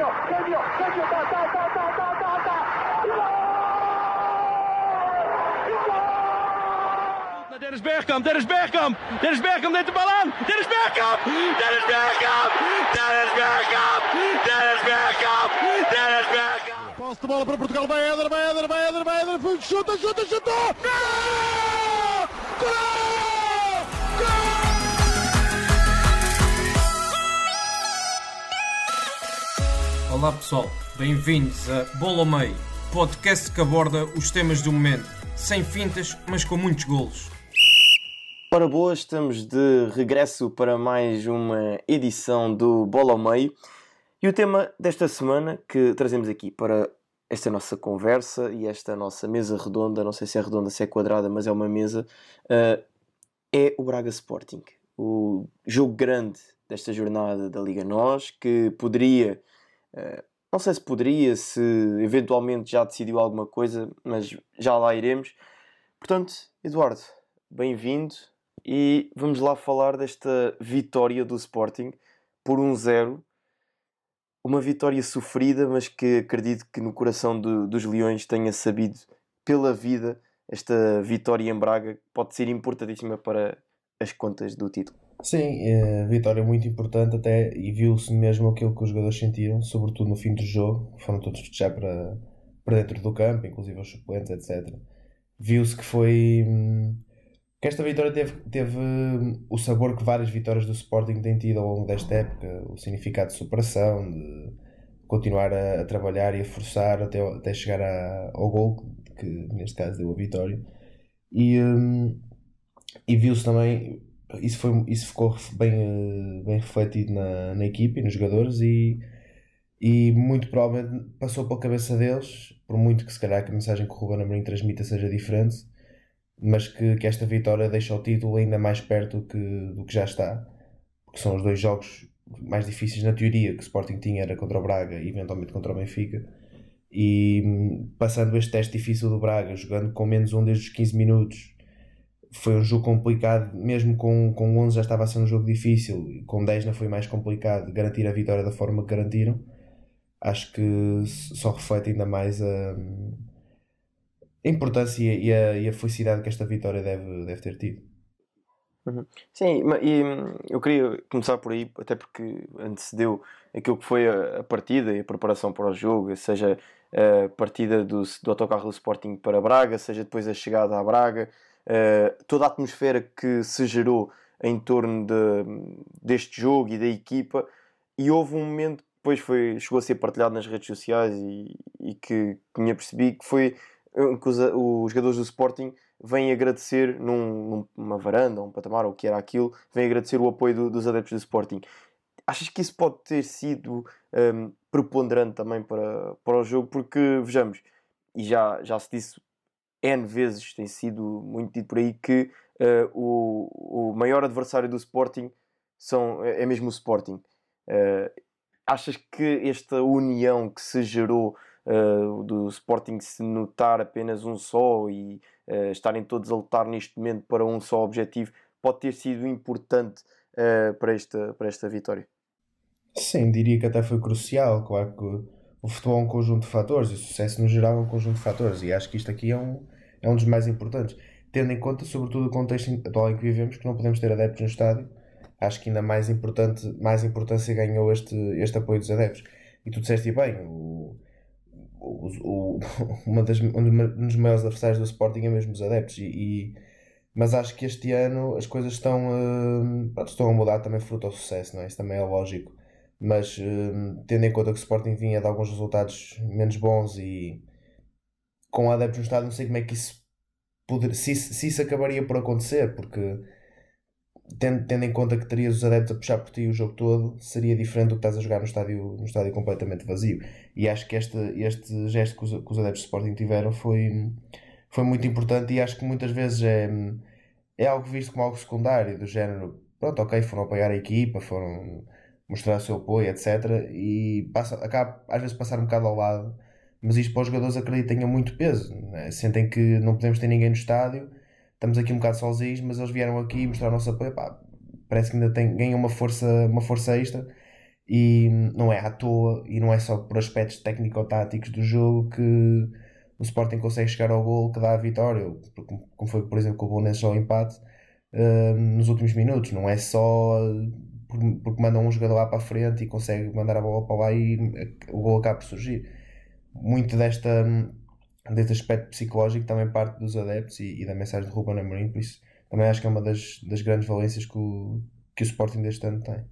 genio, genio, genio, ta, ta, ta, ta, ta, ta, ta. Dennis Bergkamp, Dennis Bergkamp, Dennis Bergkamp neemt de bal aan. Dennis Bergkamp, Dennis Bergkamp, Dennis Bergkamp, Dennis Bergkamp, Dennis Bergkamp. Posse de bola para Portugal, vai Éder, vai Éder, vai Éder, vai Éder, chuta, chuta, chuta! Gol! Gol! Olá pessoal, bem-vindos a Bola ao Meio, podcast que aborda os temas do momento, sem fintas, mas com muitos golos. Ora boas, estamos de regresso para mais uma edição do Bola ao Meio e o tema desta semana que trazemos aqui para esta nossa conversa e esta nossa mesa redonda, não sei se é redonda, se é quadrada, mas é uma mesa, uh, é o Braga Sporting. O jogo grande desta jornada da Liga Nós, que poderia não sei se poderia, se eventualmente já decidiu alguma coisa, mas já lá iremos. Portanto, Eduardo, bem-vindo e vamos lá falar desta vitória do Sporting por 1-0. Um uma vitória sofrida, mas que acredito que no coração do, dos Leões tenha sabido pela vida esta vitória em Braga pode ser importantíssima para as contas do título. Sim, é, vitória muito importante até e viu-se mesmo aquilo que os jogadores sentiram, sobretudo no fim do jogo, foram todos festejar para, para dentro do campo, inclusive os suplentes, etc. Viu-se que foi hum, que esta vitória teve, teve hum, o sabor que várias vitórias do Sporting têm tido ao longo desta época, o significado de superação, de continuar a, a trabalhar e a forçar até, até chegar a, ao gol, que neste caso deu a vitória. E, hum, e viu-se também isso, foi, isso ficou bem, bem refletido na, na equipe e nos jogadores e, e muito provavelmente passou pela cabeça deles, por muito que se calhar que a mensagem que o Ruben Amorim transmita seja diferente, mas que, que esta vitória deixa o título ainda mais perto que, do que já está, porque são os dois jogos mais difíceis na teoria que o Sporting tinha era contra o Braga e eventualmente contra o Benfica e hum, passando este teste difícil do Braga, jogando com menos um desde os 15 minutos foi um jogo complicado, mesmo com, com 11 já estava a ser um jogo difícil, com 10 não foi mais complicado garantir a vitória da forma que garantiram. Acho que só reflete ainda mais a, a importância e a, e a felicidade que esta vitória deve, deve ter tido. Uhum. Sim, e hum, eu queria começar por aí, até porque antecedeu aquilo que foi a, a partida e a preparação para o jogo, seja a partida do, do autocarro do Sporting para Braga, seja depois a chegada à Braga, eh, toda a atmosfera que se gerou em torno de, deste jogo e da equipa, e houve um momento que depois foi, chegou a ser partilhado nas redes sociais e, e que tinha percebido que foi que os, os jogadores do Sporting vêm agradecer num, numa varanda, um patamar, ou o que era aquilo, vêm agradecer o apoio do, dos adeptos do Sporting. Achas que isso pode ter sido um, ehm, preponderante também para, para o jogo? Porque, vejamos, e já, já se disse N vezes tem sido muito dito por aí que uh, o, o maior adversário do Sporting são, é, é mesmo o Sporting. Uh, achas que esta união que se gerou uh, do Sporting se notar apenas um só e estarem todos a lutar neste momento para um só objetivo pode ter sido importante para, esta, para esta vitória? Sim, diria que até foi crucial. Claro que o futebol é um conjunto de fatores e o sucesso no geral é um conjunto de fatores e acho que isto aqui é um, é um dos mais importantes. Tendo em conta, sobretudo, o contexto atual em que vivemos, que não podemos ter adeptos no estádio, acho que ainda mais importante, mais importância ganhou este, este apoio dos adeptos. E tu disseste bem, o, o, o, uma das, um dos maiores adversários do Sporting é mesmo os adeptos. E, e, mas acho que este ano as coisas estão, uh, estão a mudar também fruto ao sucesso, não é? Isso também é lógico. Mas uh, tendo em conta que o Sporting vinha de alguns resultados menos bons e com adeptos no estádio, não sei como é que isso poder, se, se isso acabaria por acontecer, porque tendo, tendo em conta que terias os adeptos a puxar por ti o jogo todo, seria diferente do que estás a jogar no estádio, no estádio completamente vazio. E acho que este, este gesto que os, que os adeptos de Sporting tiveram foi, foi muito importante e acho que muitas vezes é, é algo visto como algo secundário, do género, pronto, ok, foram apoiar a equipa, foram mostrar o seu apoio, etc. E passa, acaba às vezes passar um bocado ao lado mas isto para os jogadores acredito tenha muito peso. Né? Sentem que não podemos ter ninguém no estádio, estamos aqui um bocado sozinhos, mas eles vieram aqui mostrar o nosso apoio. Pá, parece que ainda tem, ganham uma força, uma força extra E não é à toa, e não é só por aspectos técnico-táticos do jogo que o Sporting consegue chegar ao gol que dá a vitória, como foi, por exemplo, com o Bolonenses ao empate uh, nos últimos minutos. Não é só porque manda um jogador lá para a frente e consegue mandar a bola para lá e o gol acaba por surgir. Muito desta, deste aspecto psicológico também parte dos adeptos e, e da mensagem de Ruben Amorim, por isso também acho que é uma das, das grandes valências que o, que o Sporting deste ano tem.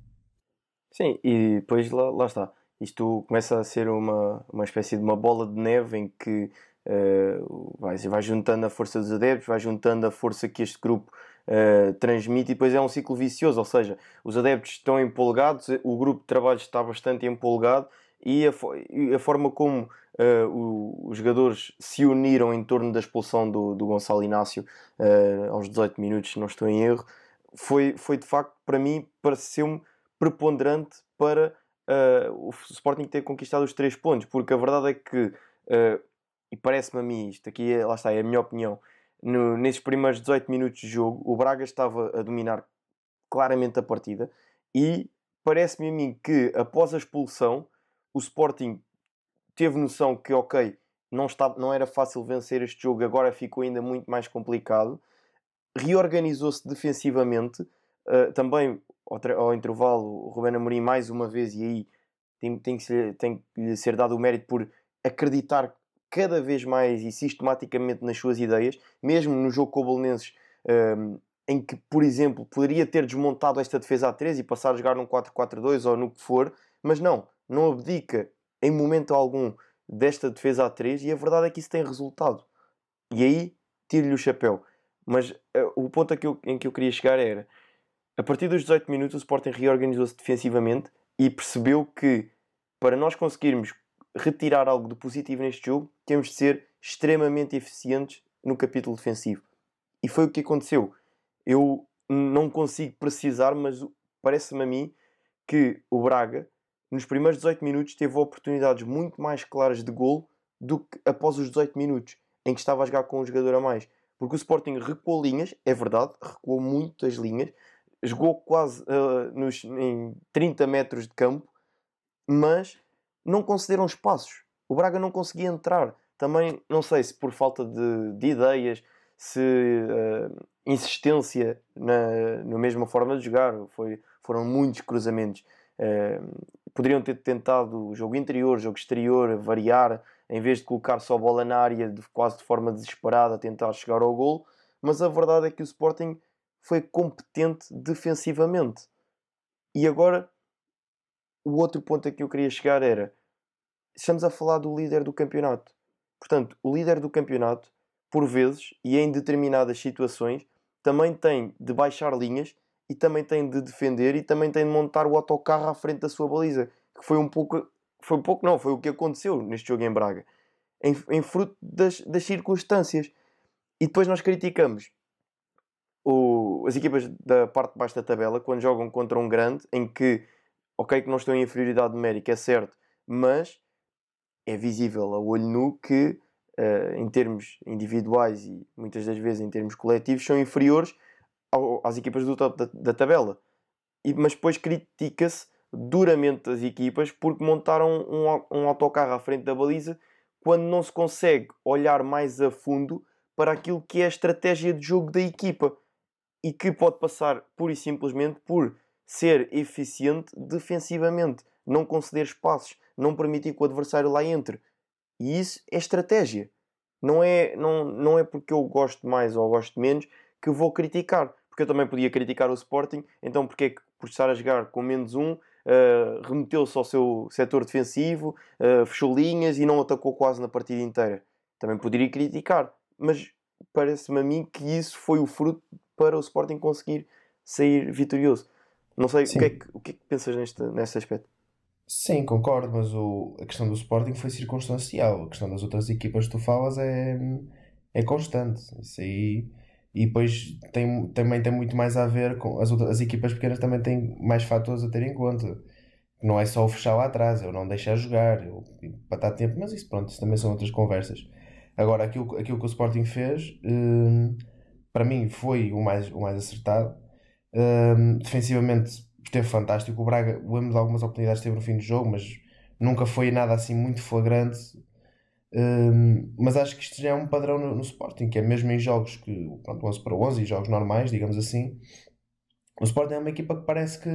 Sim, e depois lá, lá está. Isto começa a ser uma, uma espécie de uma bola de neve em que uh, vai, vai juntando a força dos adeptos, vai juntando a força que este grupo uh, transmite e depois é um ciclo vicioso, ou seja, os adeptos estão empolgados, o grupo de trabalho está bastante empolgado e a, e a forma como uh, o, os jogadores se uniram em torno da expulsão do, do Gonçalo Inácio uh, aos 18 minutos, se não estou em erro, foi, foi de facto, para mim, pareceu-me preponderante para o Sporting ter conquistado os três pontos, porque a verdade é que, e parece-me a mim isto, aqui é, lá está, é a minha opinião, no, nesses primeiros 18 minutos de jogo, o Braga estava a dominar claramente a partida e parece-me a mim que após a expulsão o Sporting teve noção que, ok, não, estava, não era fácil vencer este jogo, agora ficou ainda muito mais complicado. Reorganizou-se defensivamente. Uh, também, ao, intervalo, o Rubén Amorim, mais uma vez, e aí tem, tem, que ser, tem que lhe ser dado o mérito por acreditar cada vez mais e sistematicamente nas suas ideias, mesmo no jogo com o Belenenses, um, em que, por exemplo, poderia ter desmontado esta defesa a 3 e passar a jogar num 4-4-2 ou no que for, mas não, não abdica em momento algum desta defesa a 3 e a verdade é que isso tem resultado. E aí tiro-lhe o chapéu. Mas uh, o ponto que eu, em que eu queria chegar era a partir dos 18 minutos o Sporting reorganizou-se defensivamente e percebeu que para nós conseguirmos retirar algo de positivo neste jogo, temos de ser extremamente eficientes no capítulo defensivo. E foi o que aconteceu. Eu não consigo precisar, mas parece-me a mim que o Braga, nos primeiros 18 minutos, teve oportunidades muito mais claras de gol do que após os 18 minutos, em que estava a jogar com um jogador a mais. Porque o Sporting recuou linhas, é verdade, recuou muitas linhas, jogou quase uh, nos, em 30 metros de campo, mas não concederam espaços. O Braga não conseguia entrar. Também, não sei se por falta de, de ideias, se uh, insistência na, na mesma forma de jogar, foi, foram muitos cruzamentos. Uh, poderiam ter tentado jogo interior, jogo exterior, variar, em vez de colocar só a bola na área, de, quase de forma desesperada, tentar chegar ao gol. Mas a verdade é que o Sporting foi competente defensivamente. E agora, o outro ponto a que eu queria chegar era: estamos a falar do líder do campeonato. Portanto, o líder do campeonato, por vezes e em determinadas situações, também tem de baixar linhas e também tem de defender e também tem de montar o autocarro à frente da sua baliza. Que foi um pouco. Foi um pouco, não, foi o que aconteceu neste jogo em Braga. Em, em fruto das, das circunstâncias. E depois nós criticamos o, as equipas da parte de baixo da tabela quando jogam contra um grande em que, ok, que não estão em inferioridade numérica, é certo, mas é visível a olho nu que, uh, em termos individuais e muitas das vezes em termos coletivos, são inferiores ao, às equipas do top da, da tabela. E, mas depois critica-se duramente as equipas porque montaram um, um autocarro à frente da baliza quando não se consegue olhar mais a fundo para aquilo que é a estratégia de jogo da equipa e que pode passar pura e simplesmente por ser eficiente defensivamente, não conceder espaços, não permitir que o adversário lá entre. E isso é estratégia. Não é, não, não é porque eu gosto mais ou gosto menos que vou criticar. Porque eu também podia criticar o Sporting, então porque é que por estar a jogar com menos um, uh, remeteu-se ao seu setor defensivo, uh, fechou linhas e não atacou quase na partida inteira. Também poderia criticar, mas parece-me a mim que isso foi o fruto para o Sporting conseguir sair vitorioso. Não sei, o que, é que, o que, é que pensas neste, neste aspecto? Sim, concordo, mas o, a questão do Sporting foi circunstancial. A questão das outras equipas que tu falas é, é constante. Isso aí. E depois tem, também tem muito mais a ver com as, outras, as equipas pequenas também têm mais fatores a ter em conta. Não é só o fechar lá atrás, eu não deixar jogar, eu, para estar tempo, mas isso pronto, isso também são outras conversas. Agora, aquilo, aquilo que o Sporting fez, hum, para mim, foi o mais, o mais acertado. Hum, defensivamente esteve fantástico. O Braga, lembro de algumas oportunidades teve no fim do jogo, mas nunca foi nada assim muito flagrante. Um, mas acho que isto já é um padrão no, no, Sporting, que é mesmo em jogos que, pronto, 11 para 11 e jogos normais, digamos assim. O Sporting é uma equipa que parece que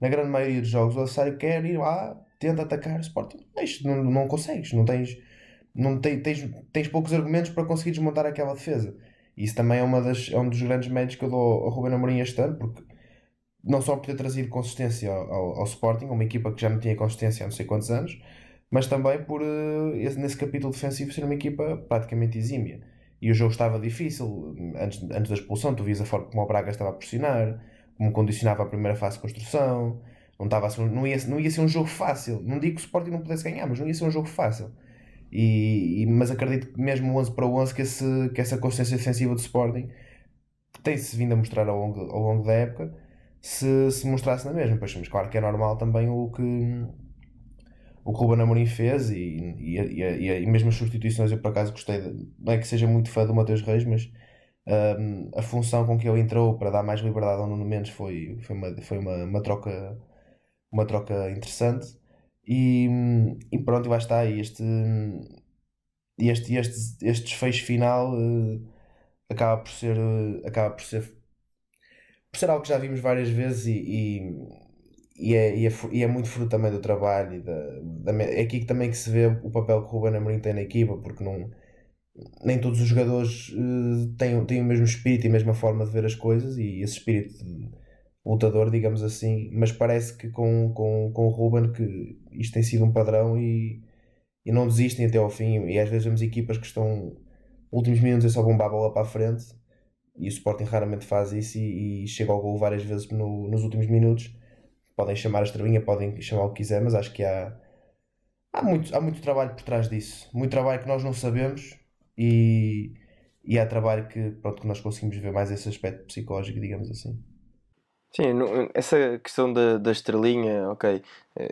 na grande maioria dos jogos o adversário quer ir lá, tenta atacar o Sporting. Mas não, não consegues, não tens, não tens, tens, tens poucos argumentos para conseguir desmontar aquela defesa. Isso também é, uma das, é um dos grandes méritos que eu dou ao Ruben Amorim este ano, porque não só por ter trazido consistência ao, ao, Sporting, uma equipa que já não tinha consistência há não sei quantos anos, mas também por uh, nesse capítulo defensivo ser uma equipa praticamente exímia. E o jogo estava difícil, antes, antes da expulsão, tu vias a forma como o Braga estava a pressionar, como condicionava a primeira fase de construção, não, estava não, ia, não ia ser um jogo fácil. Não digo que o Sporting não pudesse ganhar, mas não ia ser um jogo fácil. E, e, mas acredito que mesmo 11 para 11 que, esse, que essa consciência defensiva do Sporting tem-se vindo a mostrar ao longo, ao longo da época se, se mostrasse na mesma. Pois, mas claro que é normal também o que o que o Ruben Amorim fez e, e, e, e, mesmo as substituições eu por acaso gostei, de, não é que seja muito fã do Mateus Reis, mas um, a função com que ele entrou para dar mais liberdade ao Nuno Mendes foi, foi, uma, foi uma, uma troca uma troca interessante e, e pronto, e lá está este, este, este, este desfecho final uh, acaba por ser uh, acaba por ser por ser algo que já vimos várias vezes e, e, e, é, e, é, e é muito fruto também do trabalho e da, da, é aqui também que se vê o papel que o Ruben Amorim tem na equipa porque não nem todos os jogadores uh, têm, têm o mesmo espírito e a mesma forma de ver as coisas e esse espírito lutador, digamos assim, mas parece que com, com, com o Ruben que isto tem sido um padrão e, e não desistem até ao fim. E às vezes vemos equipas que estão últimos minutos é só bombar a bola para a frente e o Sporting raramente faz isso e, e chega ao gol várias vezes no, nos últimos minutos. Podem chamar a estrelinha, podem chamar o que quiser, mas acho que há, há, muito, há muito trabalho por trás disso. Muito trabalho que nós não sabemos e, e há trabalho que, pronto, que nós conseguimos ver mais esse aspecto psicológico, digamos assim. Sim, essa questão da, da estrelinha, ok,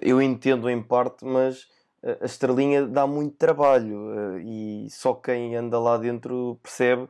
eu entendo em parte, mas a estrelinha dá muito trabalho eh, e só quem anda lá dentro percebe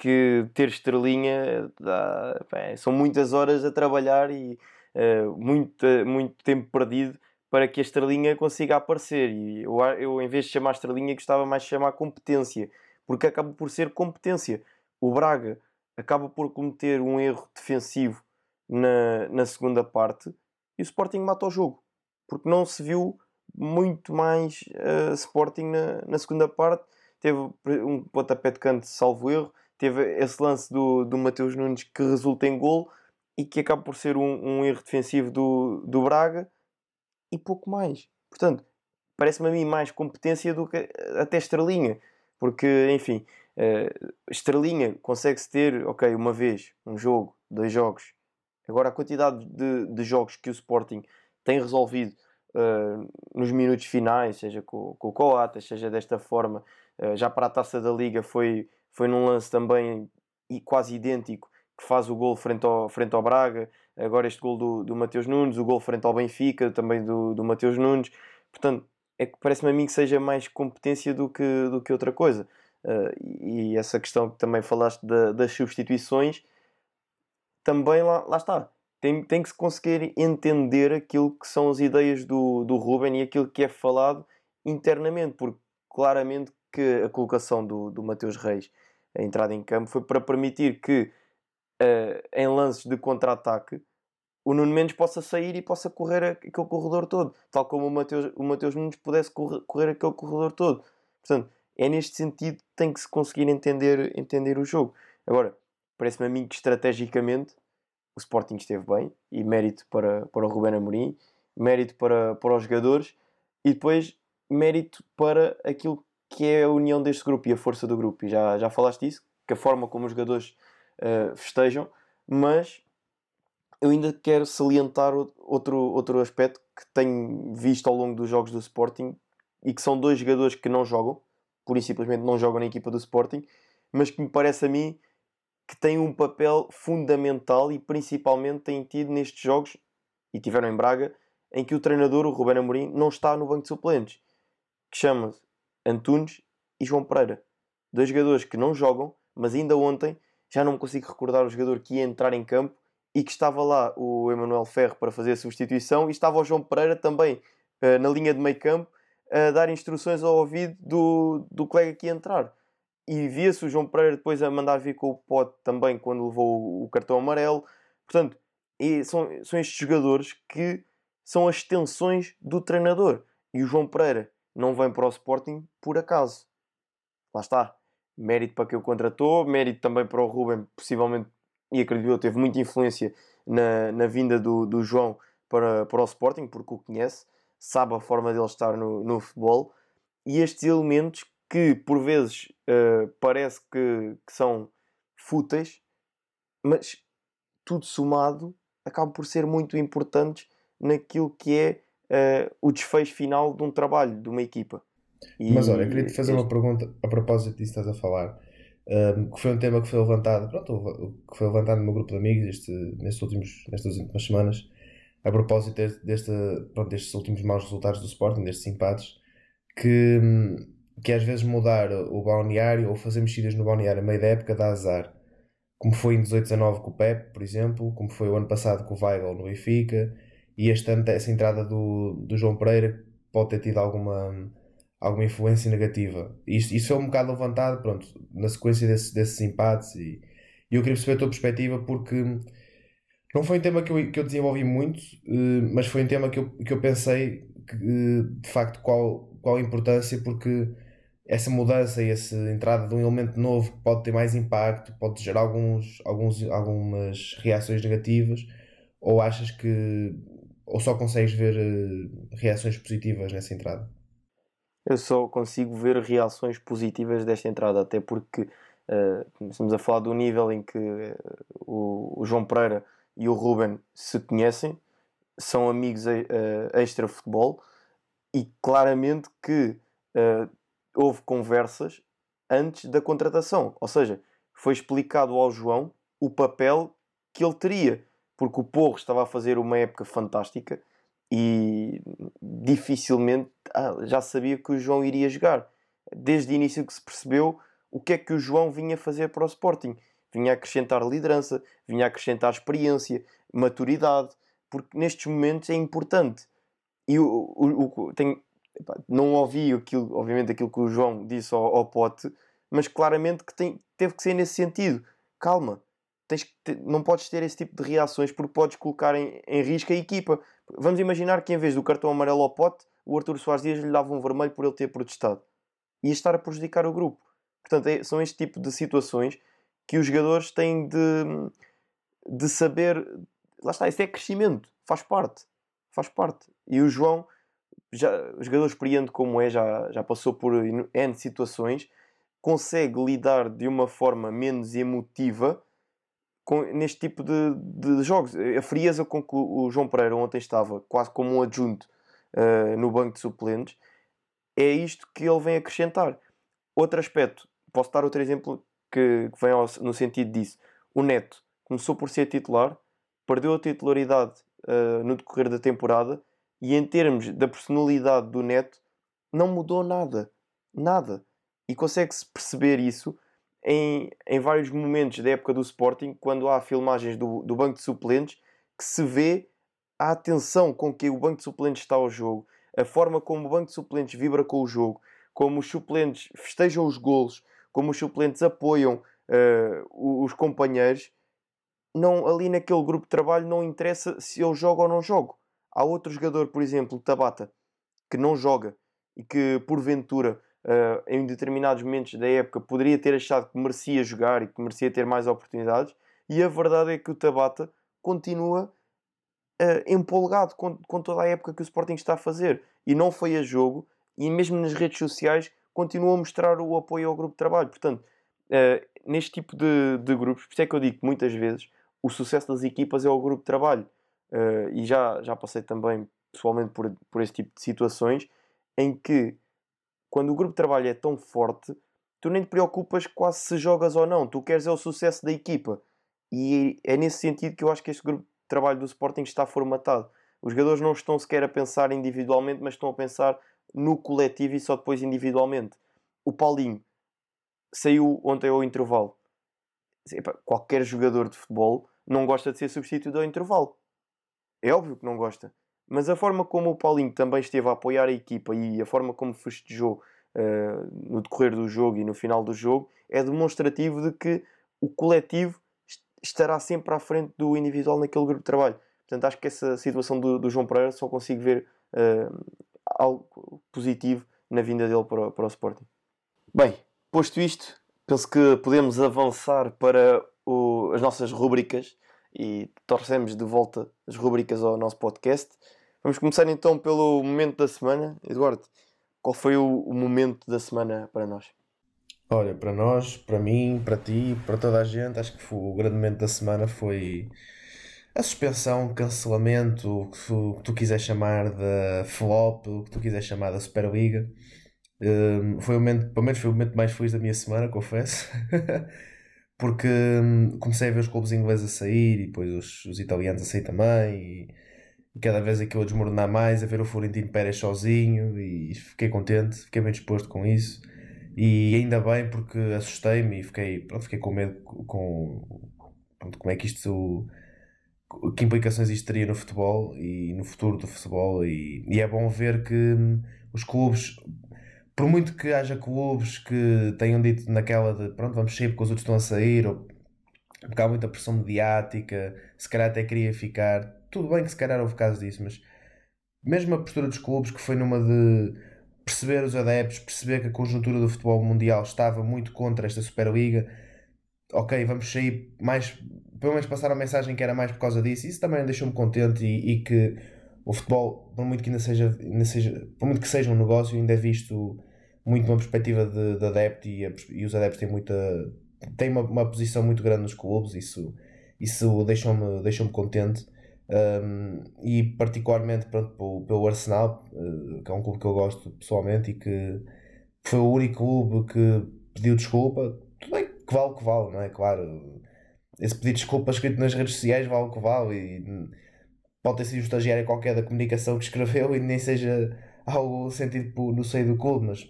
que ter estrelinha dá, bem, são muitas horas a trabalhar e uh, muito, muito tempo perdido para que a estrelinha consiga aparecer. E eu, eu, em vez de chamar estrelinha, gostava mais de chamar competência, porque acaba por ser competência. O Braga acaba por cometer um erro defensivo na, na segunda parte e o Sporting mata o jogo porque não se viu muito mais uh, Sporting na, na segunda parte. Teve um pontapé de canto, salvo erro, teve esse lance do, do Mateus Nunes que resulta em gol e que acaba por ser um, um erro defensivo do, do Braga e pouco mais. Portanto, parece-me a mim mais competência do que até estrelinha, porque enfim, uh, estrelinha consegue-se ter, ok, uma vez, um jogo, dois jogos, Agora, a quantidade de, de jogos que o Sporting tem resolvido uh, nos minutos finais, seja com, com o Coates, seja desta forma, uh, já para a taça da Liga foi, foi num lance também quase idêntico que faz o gol frente ao, frente ao Braga, agora este gol do, do Mateus Nunes, o gol frente ao Benfica, também do, do Mateus Nunes. Portanto, é que parece-me a mim que seja mais competência do que, do que outra coisa. Uh, e essa questão que também falaste da, das substituições também lá, lá está. Tem, tem que se conseguir entender aquilo que são as ideias do, do Ruben e aquilo que é falado internamente, porque claramente que a colocação do, do Mateus Reis, a entrada em campo, foi para permitir que uh, em lances de contra-ataque o Nuno Mendes possa sair e possa correr aquele corredor todo, tal como o Mateus, o Mateus Nunes pudesse correr, correr aquele corredor todo. Portanto, é neste sentido que tem que se conseguir entender, entender o jogo. Agora, parece-me a mim que estrategicamente o Sporting esteve bem e mérito para, para o Ruben Amorim, mérito para, para os jogadores e depois mérito para aquilo que é a união deste grupo e a força do grupo. E já, já falaste disso, que a forma como os jogadores uh, festejam, mas eu ainda quero salientar outro, outro aspecto que tenho visto ao longo dos jogos do Sporting e que são dois jogadores que não jogam, por simplesmente não jogam na equipa do Sporting, mas que me parece a mim que têm um papel fundamental e principalmente têm tido nestes jogos, e tiveram em Braga, em que o treinador, o Ruben Amorim, não está no banco de suplentes, que chama-se Antunes e João Pereira. Dois jogadores que não jogam, mas ainda ontem já não me consigo recordar o jogador que ia entrar em campo e que estava lá o Emanuel Ferro para fazer a substituição e estava o João Pereira também uh, na linha de meio campo a dar instruções ao ouvido do, do colega que ia entrar. E via-se o João Pereira depois a mandar vir com o pote também quando levou o, o cartão amarelo. Portanto, são, são estes jogadores que são as extensões do treinador. E o João Pereira não vem para o Sporting por acaso. Lá está. Mérito para quem o contratou, mérito também para o Ruben, possivelmente, e acredito eu, teve muita influência na, na vinda do, do João para, para o Sporting, porque o conhece, sabe a forma dele estar no, no futebol. E estes elementos que por vezes uh, parece que, que, são fúteis, mas tudo somado acabam por ser muito importantes naquilo que é uh, o desfecho final de um trabalho, de uma equipa. E, Mas olha, queria te fazer este... uma pergunta a propósito disso que estás a falar, um, que foi um tema que foi levantado, pronto, que foi levantado no meu grupo de amigos este, nestes últimos, nestas últimas semanas, a propósito deste, deste, pronto, destes últimos maus resultados do Sporting, destes empates, que, que às vezes mudar o balneário ou fazer mexidas no balneário a meio da época dá azar. Como foi em 18-19 com o Pep, por exemplo, como foi o ano passado com o Weigl no Benfica, e este ano essa entrada do, do João Pereira pode ter tido alguma, alguma influência negativa. Isso, isso é um bocado levantado, pronto, na sequência desse, desses empates e, e eu queria perceber a tua perspectiva porque não foi um tema que eu, que eu desenvolvi muito, eh, mas foi um tema que eu, que eu pensei que, eh, de facto qual, qual a importância porque essa mudança e essa entrada de um elemento novo pode ter mais impacto, pode gerar alguns, alguns, algumas reações negativas ou achas que ou só consegues ver uh, reações positivas nessa entrada? Eu só consigo ver reações positivas desta entrada, até porque uh, estamos a falar do nível em que uh, o, o, João Pereira e o Ruben se conhecem, são amigos extra futebol e claramente que houve conversas antes da contratação, ou seja, foi explicado ao João o papel que ele teria porque o Porro estava a fazer uma época fantástica e dificilmente ah, já sabia que o João iria jogar. Desde o início que se percebeu o que é que o João vinha fazer para o Sporting. Vinha acrescentar liderança, vinha acrescentar experiência, maturidade, porque nestes momentos é importante. E o, o, o não ouvi aquilo, obviamente aquilo que o João disse ao, ao Pote, mas claramente que tem, teve que ser nesse sentido. Calma, tens não podes ter esse tipo de reações porque podes colocar em, em risco a equipa. Vamos imaginar que em vez do cartão amarelo ao pote, o Arthur Soares Dias lhe dava um vermelho por ele ter protestado. Ia estar a prejudicar o grupo. Portanto, é, são este tipo de situações que os jogadores têm de, de saber. Lá está, isso é crescimento, faz parte. Faz parte. E o João, já, o jogador experiente como é, já, já passou por N situações, consegue lidar de uma forma menos emotiva com, neste tipo de, de, jogos. A frieza com que o João Pereira ontem estava, quase como um adjunto uh, no banco de suplentes, é isto que ele vem acrescentar. Outro aspecto, posso dar outro exemplo que, que vem ao, no sentido disso. O Neto começou por ser titular, perdeu a titularidade uh, no decorrer da temporada e, em termos da personalidade do Neto, não mudou nada. Nada. E consegue-se perceber isso em, em vários momentos da época do Sporting, quando há filmagens do, do banco de suplentes, que se vê a atenção com que o banco de suplentes está ao jogo, a forma como o banco de suplentes vibra com o jogo, como os suplentes festejam os golos, como os suplentes apoiam uh, os companheiros, não, ali naquele grupo de trabalho não interessa se eu jogo ou não jogo. Há outro jogador, por exemplo, Tabata, que não joga e que porventura uh, em determinados momentos da época poderia ter achado que merecia jogar e que merecia ter mais oportunidades, e a verdade é que o Tabata continua uh, empolgado com, com toda a época que o Sporting está a fazer e não foi a jogo, e mesmo nas redes sociais continua a mostrar o apoio ao grupo de trabalho. Portanto, uh, neste tipo de, de grupos, por isso é que eu digo que muitas vezes o sucesso das equipas é o grupo de trabalho. Uh, e já, já passei também pessoalmente por, por esse tipo de situações em que quando o grupo de trabalho é tão forte, tu nem te preocupas quase se jogas ou não. Tu queres é o sucesso da equipa. E é nesse sentido que eu acho que este grupo de trabalho do Sporting está formatado. Os jogadores não estão sequer a pensar individualmente, mas estão a pensar no coletivo e só depois individualmente. O Paulinho saiu ontem ao intervalo. Qualquer jogador de futebol não gosta de ser substituído ao intervalo. É óbvio que não gosta. Mas a forma como o Paulinho também esteve a apoiar a equipa e a forma como festejou uh, no decorrer do jogo e no final do jogo é demonstrativo de que o coletivo estará sempre à frente do individual naquele grupo de trabalho. Portanto, acho que essa situação do, do João Pereira só consigo ver uh, algo positivo na vinda dele para, para o Sporting. Bem, posto isto, penso que podemos avançar para o, as nossas rubricas e torcemos de volta as rubricas ao nosso podcast. Vamos começar então pelo momento da semana. Eduardo, qual foi o, o momento da semana para nós? Olha, para nós, para mim, para ti, para toda a gente, acho que foi, o grande momento da semana foi a suspensão, cancelamento, o que tu, que tu quiseres chamar da flop, o que tu quiseres chamar da Superliga. Um, foi o momento, pelo menos foi o momento mais feliz da minha semana, confesso. Porque um, comecei a ver os clubes ingleses a sair e depois os, os italianos a sair também. E, e cada vez aquilo a desmoronar mais, a ver o Florentino Pérez sozinho e fiquei contente, fiquei bem disposto com isso. E ainda bem porque assustei-me e fiquei, pronto, fiquei com medo com pronto, como é que isto que implicações isto teria no futebol e no futuro do futebol e, e é bom ver que hum, os clubes por muito que haja clubes que tenham dito naquela de pronto, vamos sair porque os outros estão a sair, ou porque há muita pressão mediática, se calhar até queria ficar, tudo bem que se calhar houve casos disso, mas mesmo a postura dos clubes que foi numa de perceber os adeptos, perceber que a conjuntura do futebol mundial estava muito contra esta Superliga, ok, vamos sair mais, pelo menos passar a mensagem que era mais por causa disso, isso também deixou-me contente e, e, que o futebol, por muito que ainda seja, ainda seja, por muito que seja um negócio, ainda é visto muito numa perspectiva de, de adepto e, e, os adeptos têm muita têm uma, uma posição muito grande nos clubes, isso, isso deixou-me deixou contente. Um, e particularmente pronto, pelo, pelo Arsenal, uh, que é um clube que eu gosto pessoalmente e que foi o único clube que pediu desculpa. Tudo bem que vale o que vale, não é? Claro, esse pedido de desculpa escrito nas redes sociais vale o que vale e pode ter sido um estagiário qualquer da comunicação que escreveu e nem seja algo sentido no seio do clube, mas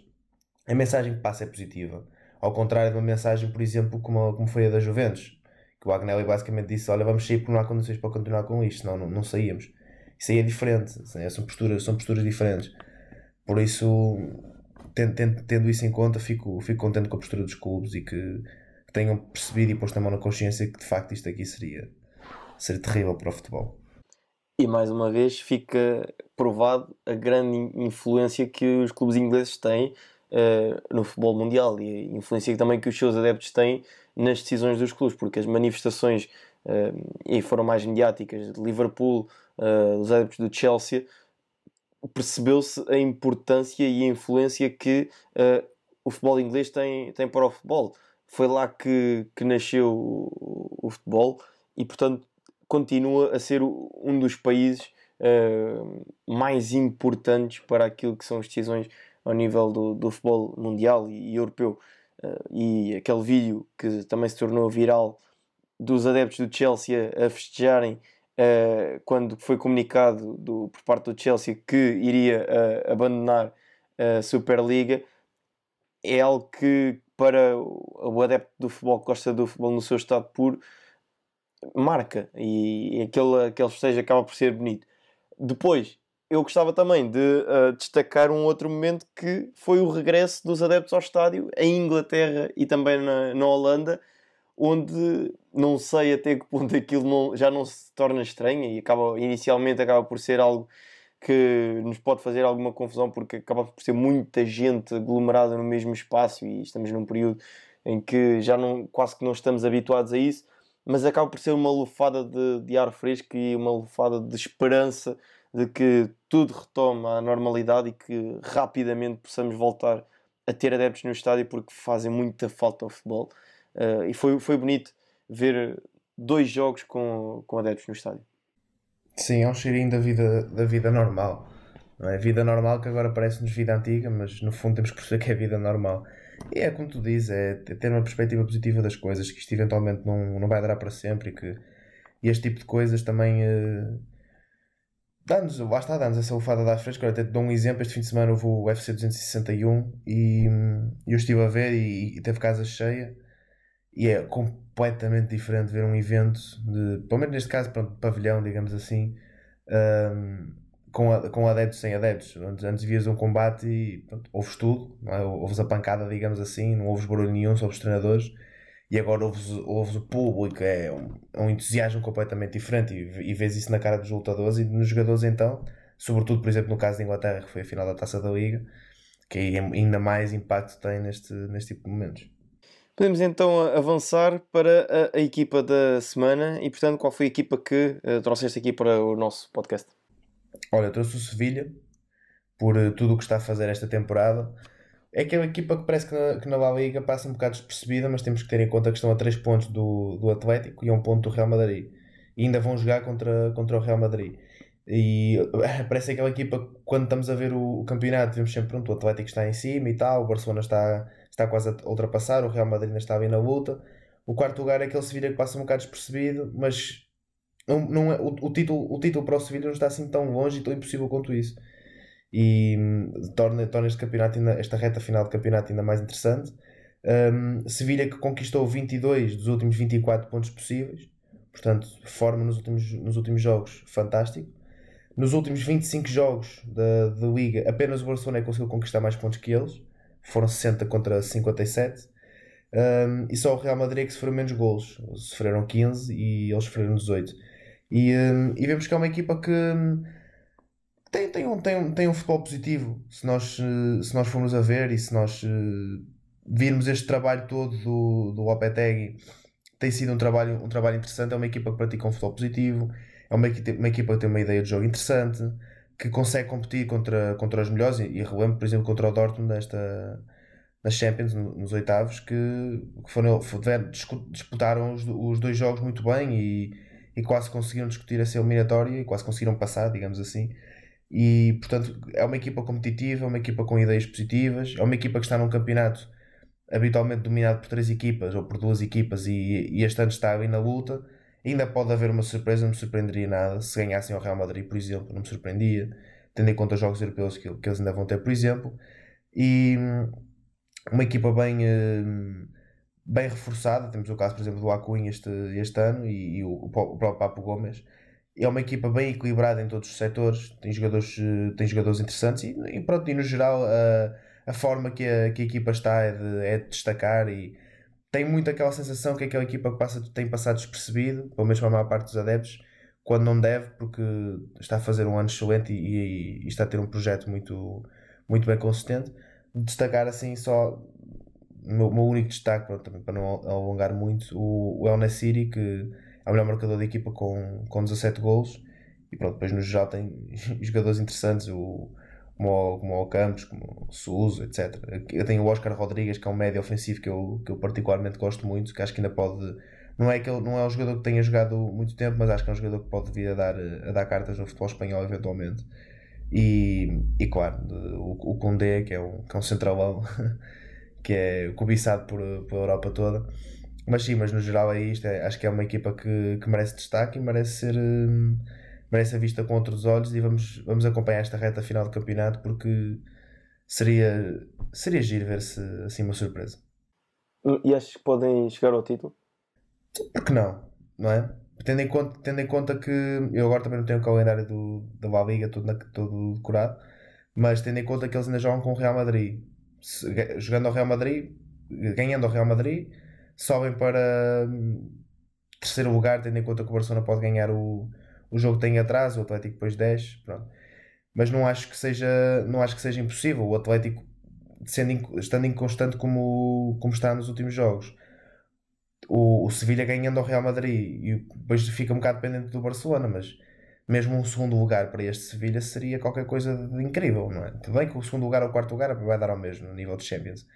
a mensagem que passa é positiva. Ao contrário de uma mensagem, por exemplo, como, como foi a da Juventus, que o Agnelli basicamente disse: Olha, vamos sair porque não há condições para continuar com isto, senão não, não saíamos. Isso aí é diferente, são posturas, são posturas diferentes. Por isso, tendo, tendo, tendo isso em conta, fico, fico contente com a postura dos clubes e que, tenham percebido e posto a mão na consciência que de facto isto aqui seria, seria terrível para o futebol. E mais uma vez fica provado a grande influência que os clubes ingleses têm uh, no futebol mundial e a influência também que os seus adeptos têm nas decisões dos clubes, porque as manifestações uh, e foram mais mediáticas de Liverpool, uh, dos adeptos do Chelsea, percebeu-se a importância e a influência que o futebol inglês tem, tem para o futebol. Foi lá que, que nasceu o, o futebol e, portanto, continua a ser um dos países uh, mais importantes para aquilo que são as decisões ao nível do, do futebol mundial e, e europeu. Uh, e aquele vídeo que também se tornou viral dos adeptos do Chelsea a, festejarem uh, quando foi comunicado do, por parte do Chelsea que iria abandonar a Superliga é algo que para o adepto do futebol que gosta do futebol no seu estado puro marca e aquele, aquele festejo acaba por ser bonito. Depois, eu gostava também de uh, destacar um outro momento que foi o regresso dos adeptos ao estádio em Inglaterra e também na, na Holanda, onde não sei até que ponto aquilo não, já não se torna estranho e acaba, inicialmente acaba por ser algo que nos pode fazer alguma confusão porque acaba por ser muita gente aglomerada no mesmo espaço e estamos num período em que já não, quase que não estamos habituados a isso mas acaba por ser uma lufada de, de ar fresco e uma lufada de esperança de que tudo retome à normalidade e que rapidamente possamos voltar a ter adeptos no estádio porque fazem muita falta ao futebol. Uh, e foi, foi bonito ver dois jogos com, com adeptos no estádio. Sim, é um cheirinho da vida, da vida normal. Não é vida normal que agora parece-nos vida antiga, mas no fundo temos que perceber que é vida normal. E é como tu dizes, é ter uma perspectiva positiva das coisas, que isto eventualmente não, não vai durar para sempre e que este tipo de coisas também uh, dá-nos, lá está, dá-nos essa lufada da fresca. Até te dou um exemplo, este fim de semana houve o UFC 261 e hum, eu estive a ver e, e teve casa cheia e é com, completamente diferente ver um evento, de, pelo menos neste caso, pronto, pavilhão, digamos assim, um, com, a, com adeptos sem adeptos. Antes, antes vias um combate e pronto, ouves tudo, é? ouves a pancada, digamos assim, não ouves barulho nenhum sobre os treinadores. E agora ouves, ouves o público, é um, é um entusiasmo completamente diferente. E, e vês isso na cara dos lutadores e nos jogadores, então, sobretudo, por exemplo, no caso da Inglaterra, que foi a final da taça da Liga, que ainda mais impacto tem neste, neste tipo de momentos. Podemos então avançar para a, a, equipa da semana e, portanto, qual foi a equipa que uh, trouxeste aqui para o nosso podcast? Olha, eu trouxe o Sevilha por uh, tudo o que está a fazer esta temporada. É que é equipa que parece que na, que na La Liga passa um bocado despercebida, mas temos que ter em conta que estão a 3 pontos do, do Atlético e a 1 ponto do Real Madrid. E ainda vão jogar contra, contra o Real Madrid. E parece aquela equipa quando estamos a ver o, o, campeonato, vemos sempre pronto, o Atlético está em cima e tal, o Barcelona está, está quase a ultrapassar, o Real Madrid ainda está bem na luta. O quarto lugar é aquele Sevilha que passa um bocado despercebido, mas não, não é, o, o, título, o título para o Sevilha não está assim tão longe e tão impossível quanto isso. E hum, torna, torna este campeonato ainda, esta reta final de campeonato ainda mais interessante. Um, Sevilha que conquistou 22 dos últimos 24 pontos possíveis, portanto, forma nos últimos, nos últimos jogos fantástico. Nos últimos 25 jogos da, da Liga, apenas o Barcelona é conseguiu conquistar mais pontos que eles, foram 60 contra 57. Um, e só o Real Madrid é que sofreu menos golos, sofreram 15 e eles sofreram 18. E, um, e vemos que é uma equipa que hum, tem, tem, um, tem, um, tem um futebol positivo. Se nós, se nós formos a ver e se nós uh, virmos este trabalho todo do, do Lopetegui, tem sido um trabalho, um trabalho interessante. É uma equipa que pratica um futebol positivo, é uma, uma equipa que tem uma ideia de jogo interessante, que consegue competir contra, contra os melhores. E, e relembro, por exemplo, contra o Dortmund nesta, nas Champions, nos oitavos, que, que foram, disputaram os, os dois jogos muito bem e, e quase conseguiram discutir essa eliminatória e quase conseguiram passar, digamos assim. E, portanto, é uma equipa competitiva, é uma equipa com ideias positivas, é uma equipa que está num campeonato habitualmente dominado por três equipas ou por duas equipas e, e este ano está ali na luta. Ainda pode haver uma surpresa, não me surpreenderia nada. Se ganhassem ao Real Madrid, por exemplo, não me surpreendia, tendo em conta os jogos europeus que, que eles ainda vão ter, por exemplo. E uma equipa bem, hum, bem reforçada. Temos o caso, por exemplo, do Acunha este, este ano e, e o, o próprio Papo Gomes é uma equipa bem equilibrada em todos os setores, tem jogadores, eh, tem jogadores interessantes e, e pronto, e no geral a, a forma que a, que a equipa está é de, é de destacar e tem muito aquela sensação que aquela equipa passa, tem passado despercebido, pelo menos para a maior parte dos adeptos, quando não deve, porque está a fazer um ano excelente e, e, e está a ter um projeto muito, muito bem consistente. Destacar assim só o meu, meu, único destaque, pronto, para não alongar muito, o, o El Nassiri, que é o melhor marcador da equipa com, com 17 golos. E pronto, depois no geral tem jogadores interessantes, o, como, o, como o Campos, como o Souza, etc. Eu tenho o Oscar Rodrigues, que é um médio ofensivo que eu, que eu particularmente gosto muito, que acho que ainda pode. Não é, que ele, não é um jogador que tenha jogado muito tempo, mas acho que é um jogador que pode vir a dar, a dar cartas no futebol espanhol eventualmente. E, e claro, o, o que é um, que é um centralão, que é cobiçado por, pela Europa toda mas sim, mas no geral é isto. É, acho que é uma equipa que, que merece destaque e merece ser. Hum, merece a vista com outros olhos e vamos, vamos acompanhar esta reta final do campeonato porque seria, seria giro ver-se assim uma surpresa. E achas que podem chegar ao título? Porque não, não é? Tendo em conta, tendo em conta que eu agora também não tenho o calendário do, da La Liga todo, na, todo decorado, mas tendo em conta que eles ainda jogam com o Real Madrid, Se, jogando ao Real Madrid, ganhando ao Real Madrid, sobem para hum, terceiro lugar, tendo em conta que o Barcelona pode ganhar o, o jogo que tem atrás, o Atlético depois 10, pronto. Mas não acho que seja, não acho que seja impossível. O Atlético, sendo, estando inconstante como, como está nos últimos jogos, o, o Sevilha ganhando ao Real Madrid e depois fica um bocado dependente do Barcelona, mas mesmo um segundo lugar para este Sevilha seria qualquer coisa de incrível, não é? Bem que o segundo lugar ou o quarto lugar vai dar ao mesmo no nível de Champions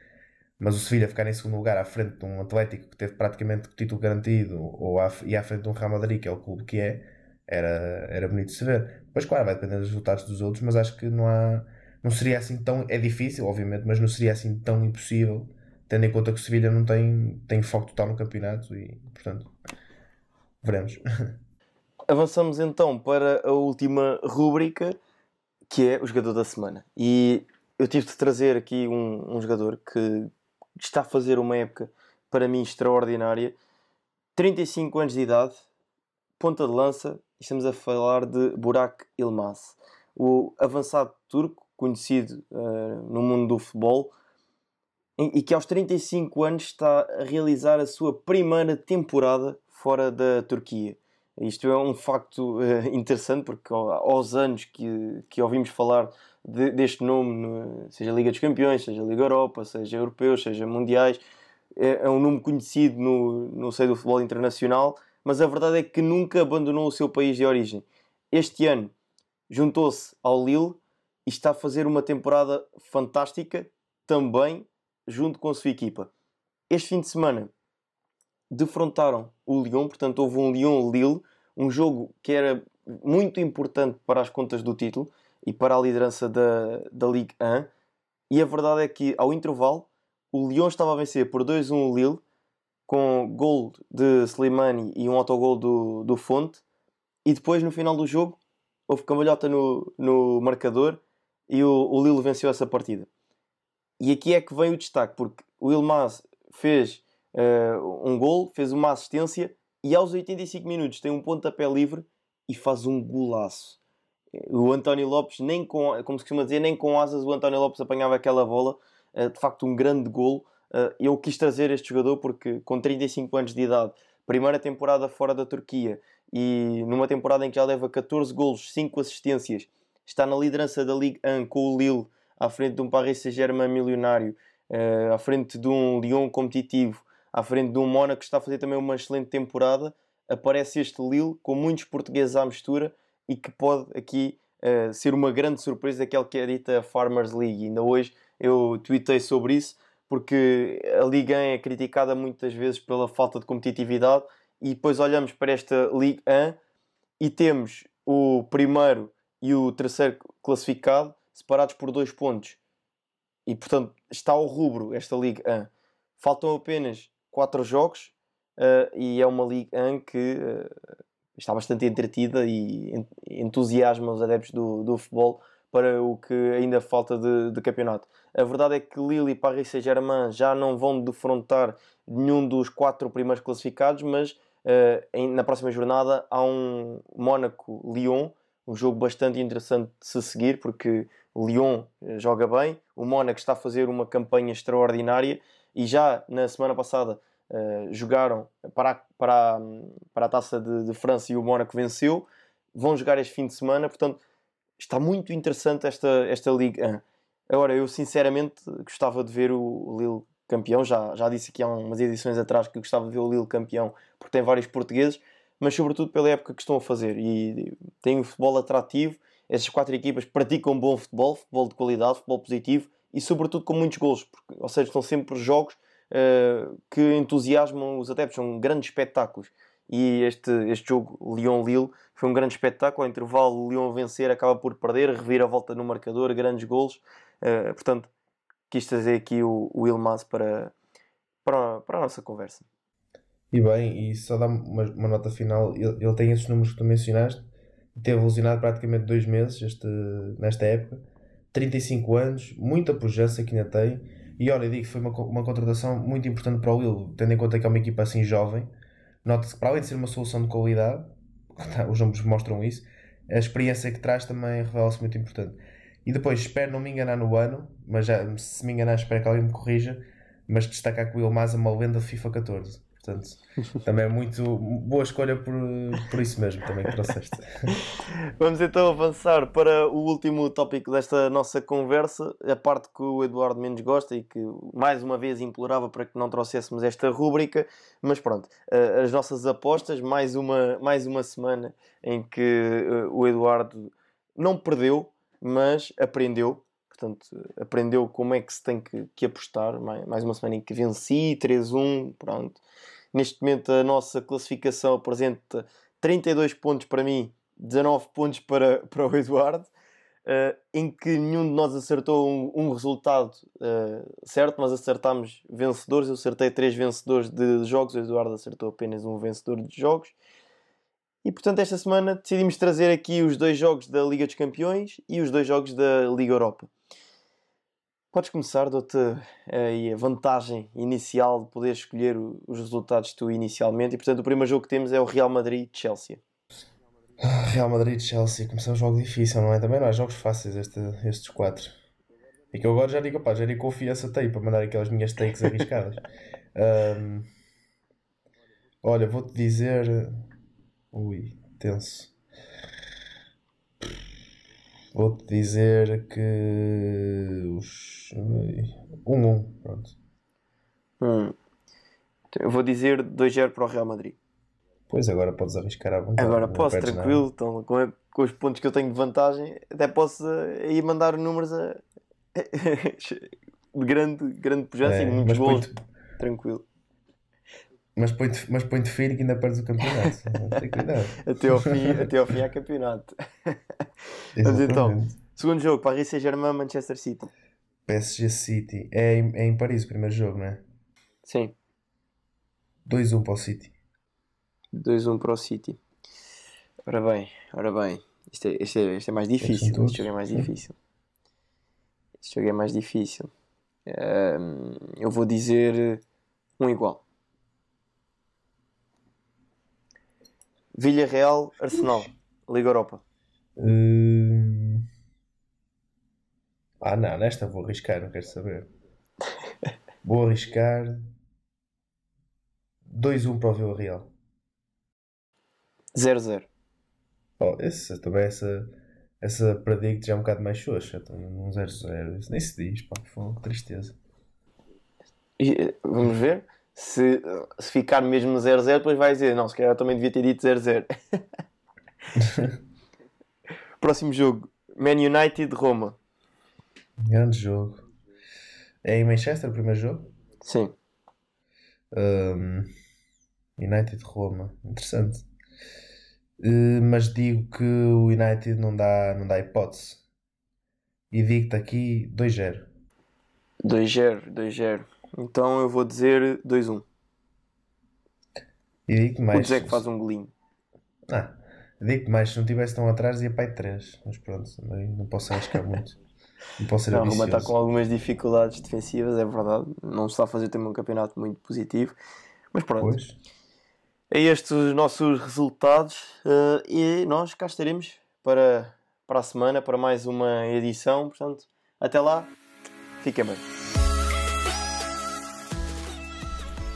mas o Sevilha ficar em segundo lugar à frente de um Atlético que teve praticamente o título garantido ou à, e à frente de um Real Madrid, que é o clube que é, era, era bonito de se ver. Pois claro, vai depender dos resultados dos outros, mas acho que não há. Não seria assim tão. É difícil, obviamente, mas não seria assim tão impossível, tendo em conta que o Sevilha não tem, tem foco total no campeonato e, portanto, veremos. Avançamos então para a última rúbrica, que é o jogador da semana. E eu tive de trazer aqui um, um jogador que está a fazer uma época para mim extraordinária 35 anos de idade, ponta de lança, estamos a falar de Burak Ilmaz, o avançado turco, conhecido uh, no mundo do futebol, e que aos 35 anos está a realizar a sua primeira temporada fora da Turquia. Isto é um facto uh, interessante porque aos anos que, que ouvimos falar de, deste nome, no, seja Liga dos Campeões, seja Liga Europa, seja Europeus, seja Mundiais, é, é, um nome conhecido no, no seio do futebol internacional, mas a verdade é que nunca abandonou o seu país de origem. Este ano juntou-se ao Lille e está a fazer uma temporada fantástica também junto com a sua equipa. Este fim de semana defrontaram o Lyon, portanto houve um Lyon-Lille, um jogo que era muito importante para as contas do título e para a liderança da, da Ligue 1. E a verdade é que ao intervalo o Lyon estava a vencer por 2-1 o Lille com gol de Slimani e um autogol do, do Fonte. E depois no final do jogo houve cambalhota no, no marcador e o, o Lille venceu essa partida. E aqui é que vem o destaque, porque o Ilmaz fez uh, um gol, fez uma assistência e aos 85 minutos tem um pontapé livre e faz um golaço. O António Lopes, nem com, como se costuma dizer, nem com asas o António Lopes apanhava aquela bola. Uh, de facto, um grande gol. Uh, eu quis trazer este jogador porque, com 35 anos de idade, primeira temporada fora da Turquia e numa temporada em que já leva 14 golos, 5 assistências, está na liderança da Ligue 1 com o Lille à frente de um Paris Saint-Germain milionário, à frente de um Lyon competitivo à frente de um Mónaco que está a fazer também uma excelente temporada. Aparece este Lille com muitos portugueses à mistura e que pode aqui uh, ser uma grande surpresa aquele que é dita Farmers League. Ainda hoje eu tweetei sobre isso porque a Liga 1 é criticada muitas vezes pela falta de competitividade e depois olhamos para esta Liga 1 e temos o primeiro e o terceiro classificado separados por dois pontos. E portanto está ao rubro esta Liga 1. Faltam apenas quatro jogos uh, e é uma Liga 1 que uh, está bastante entretida e entusiasma os adeptos do, do futebol para o que ainda falta de, de campeonato. A verdade é que Lille e Paris Saint-Germain já não vão defrontar nenhum dos quatro primeiros classificados, mas uh, em, na próxima jornada há um Mónaco-Lyon, um jogo bastante interessante de se seguir, porque o Lyon joga bem, o Mónaco está a fazer uma campanha extraordinária e já na semana passada uh, jogaram para a, para, a, para a taça de, de, França e o Mónaco venceu. Vão jogar este fim de semana, portanto está muito interessante esta, esta Liga 1. Agora, eu sinceramente gostava de ver o Lille campeão. Já, já disse aqui há umas edições atrás que gostava de ver o Lille campeão porque tem vários portugueses, mas sobretudo pela época que estão a fazer. E tem um futebol atrativo. Essas quatro equipas praticam bom futebol, futebol de qualidade, futebol positivo e sobretudo com muitos gols, porque, ou seja, estão sempre jogos uh, que entusiasmam os adeptos, são grandes espetáculos. E este, este jogo, Lyon-Lille, foi um grande espetáculo. Ao intervalo, Lyon vencer acaba por perder, revira a volta no marcador, grandes golos. Uh, portanto, quis trazer aqui o, o Ilmaz para, para, para a nossa conversa. E bem, e só dá uma, uma nota final: ele, ele tem esses números que tu mencionaste, teve evolucionado praticamente dois meses este, nesta época 35 anos, muita pujança que ainda tem. E olha, digo que foi uma, uma contratação muito importante para o Lille, tendo em conta que é uma equipa assim jovem. Nota-se que, para além de ser uma solução de qualidade, os números mostram isso, a experiência que traz também revela-se muito importante. E depois, espero não me enganar no ano, mas já, se me enganar, espero que alguém me corrija. Mas destacar que o Ilmaz é uma lenda FIFA 14. Portanto, também é muito boa escolha por, por isso mesmo, também que trouxeste. Vamos então avançar para o último tópico desta nossa conversa, a parte que o Eduardo menos gosta e que mais uma vez implorava para que não trouxéssemos esta rúbrica, mas pronto, as nossas apostas, mais uma, mais uma semana em que eh, o Eduardo não perdeu, mas aprendeu. Portanto, aprendeu como é que se tem que, que apostar. Mais uma semana em que venci, 3-1, pronto Neste momento a nossa classificação apresenta 32 pontos para mim, 19 pontos para, para o Eduardo, uh, em que nenhum de nós acertou um, um resultado uh, certo, nós acertámos vencedores, eu acertei 3 vencedores de jogos, o Eduardo acertou apenas um vencedor de jogos. E portanto, esta semana decidimos trazer aqui os dois jogos da Liga dos Campeões e os dois jogos da Liga Europa. Podes começar, dou-te aí a vantagem inicial de poder escolher os resultados tu inicialmente. E portanto, o primeiro jogo que temos é o Real Madrid-Chelsea. Real Madrid-Chelsea, começou um jogo difícil, não é? Também não há jogos fáceis este, estes quatro. E que eu agora já digo, pá, já digo confiança tem para mandar aquelas minhas takes arriscadas. um, olha, vou-te dizer. Ui, tenso. Vou-te dizer que. Os. 1-1, um, um, pronto. Hum. Eu vou dizer 2-0 para o Real Madrid. Pois agora podes arriscar à vontade. Agora posso, tranquilo. Então, com, com, os pontos que eu tenho de vantagem, até posso uh, aí mandar números a. de grande, grande pujança é, e muitos gols. Tranquilo. Mas põe-te mas põe feio que ainda perdes o campeonato. Até, ao fim, até ao fim há campeonato. Mas então, segundo jogo, Paris Saint-Germain, Manchester City. PSG City. É em, é em Paris o primeiro jogo, não é? Sim. 2-1 para o City. 2-1 para o City. Ora bem, ora bem. Isto é, isto é, isto é mais difícil. Este jogo é mais difícil. Este jogo é mais difícil. Um, eu vou dizer um igual. Villarreal, Arsenal, Liga Europa. Hum... Ah, não, nesta vou arriscar, não quero saber. vou arriscar 2-1 para o Villarreal. 0-0. Oh, esse, também essa, essa predict já é um bocado mais xoxa. Então, um 0-0. Isso nem se diz, pá, que tristeza. E, vamos ver se, se ficar mesmo no 0-0, depois vai dizer: Não, se calhar eu também devia ter dito 0-0. Próximo jogo: Man United Roma. Grande jogo. É em Manchester o primeiro jogo? Sim. Um, United Roma. Interessante. Uh, mas digo que o United não dá, não dá hipótese. E digo-te aqui 2-0. 2-0, 2-0. Então eu vou dizer 2-1. E digo mais. O que faz um golinho. Ah, digo mais, se não tivesse tão atrás ia para 3. Mas pronto, também não posso arriscar muito. Não posso ser Não, Roma está com algumas dificuldades defensivas, é verdade. Não está a fazer também um campeonato muito positivo. Mas pronto. Pois. É estes os nossos resultados. Uh, e nós cá estaremos para, para a semana, para mais uma edição. Portanto, até lá, fiquem bem.